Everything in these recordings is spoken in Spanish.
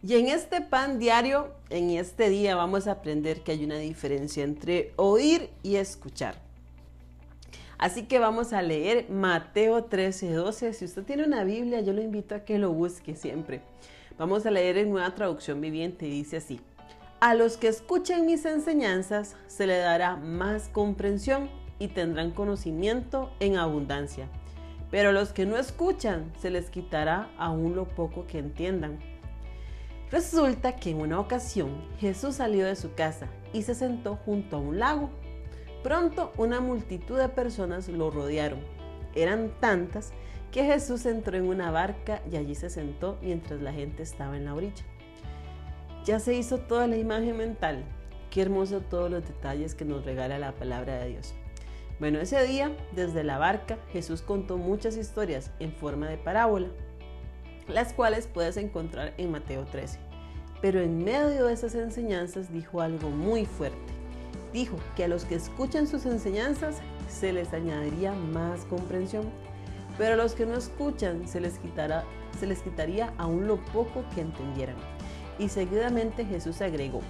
Y en este pan diario, en este día, vamos a aprender que hay una diferencia entre oír y escuchar. Así que vamos a leer Mateo 13, 12. Si usted tiene una Biblia, yo lo invito a que lo busque siempre. Vamos a leer en nueva traducción viviente y dice así. A los que escuchen mis enseñanzas se le dará más comprensión y tendrán conocimiento en abundancia. Pero a los que no escuchan se les quitará aún lo poco que entiendan. Resulta que en una ocasión Jesús salió de su casa y se sentó junto a un lago. Pronto una multitud de personas lo rodearon. Eran tantas que Jesús entró en una barca y allí se sentó mientras la gente estaba en la orilla. Ya se hizo toda la imagen mental. Qué hermoso todos los detalles que nos regala la palabra de Dios. Bueno, ese día, desde la barca, Jesús contó muchas historias en forma de parábola, las cuales puedes encontrar en Mateo 13. Pero en medio de esas enseñanzas dijo algo muy fuerte. Dijo que a los que escuchan sus enseñanzas se les añadiría más comprensión, pero a los que no escuchan se les, quitará, se les quitaría aún lo poco que entendieran. Y seguidamente Jesús agregó,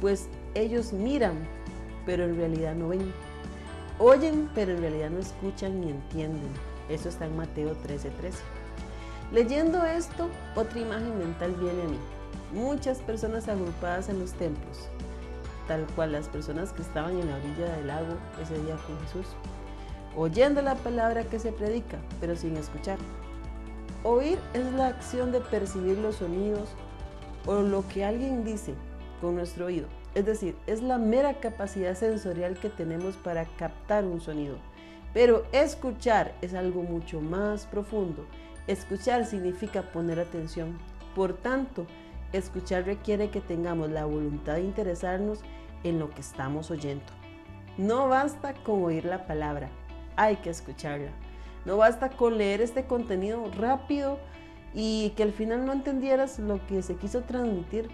pues ellos miran, pero en realidad no ven Oyen, pero en realidad no escuchan ni entienden. Eso está en Mateo 13:13. Leyendo esto, otra imagen mental viene a mí. Muchas personas agrupadas en los templos, tal cual las personas que estaban en la orilla del lago ese día con Jesús, oyendo la palabra que se predica, pero sin escuchar. Oír es la acción de percibir los sonidos o lo que alguien dice con nuestro oído es decir, es la mera capacidad sensorial que tenemos para captar un sonido. Pero escuchar es algo mucho más profundo. Escuchar significa poner atención. Por tanto, escuchar requiere que tengamos la voluntad de interesarnos en lo que estamos oyendo. No basta con oír la palabra, hay que escucharla. No basta con leer este contenido rápido y que al final no entendieras lo que se quiso transmitir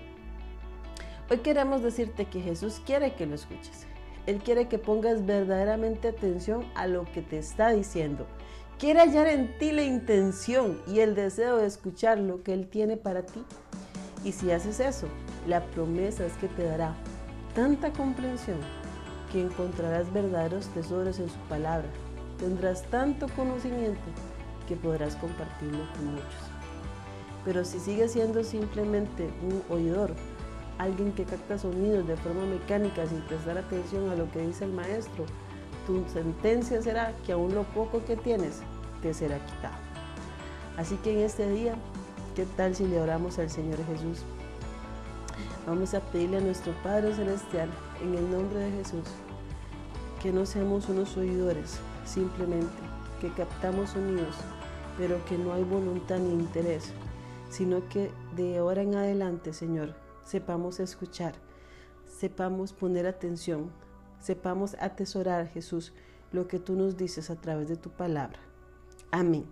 Hoy queremos decirte que Jesús quiere que lo escuches. Él quiere que pongas verdaderamente atención a lo que te está diciendo. Quiere hallar en ti la intención y el deseo de escuchar lo que Él tiene para ti. Y si haces eso, la promesa es que te dará tanta comprensión que encontrarás verdaderos tesoros en su palabra. Tendrás tanto conocimiento que podrás compartirlo con muchos. Pero si sigues siendo simplemente un oidor, alguien que capta sonidos de forma mecánica sin prestar atención a lo que dice el maestro, tu sentencia será que aún lo poco que tienes te será quitado. Así que en este día, ¿qué tal si le oramos al Señor Jesús? Vamos a pedirle a nuestro Padre Celestial, en el nombre de Jesús, que no seamos unos oidores, simplemente, que captamos sonidos, pero que no hay voluntad ni interés, sino que de ahora en adelante, Señor, sepamos escuchar, sepamos poner atención, sepamos atesorar, Jesús, lo que tú nos dices a través de tu palabra. Amén.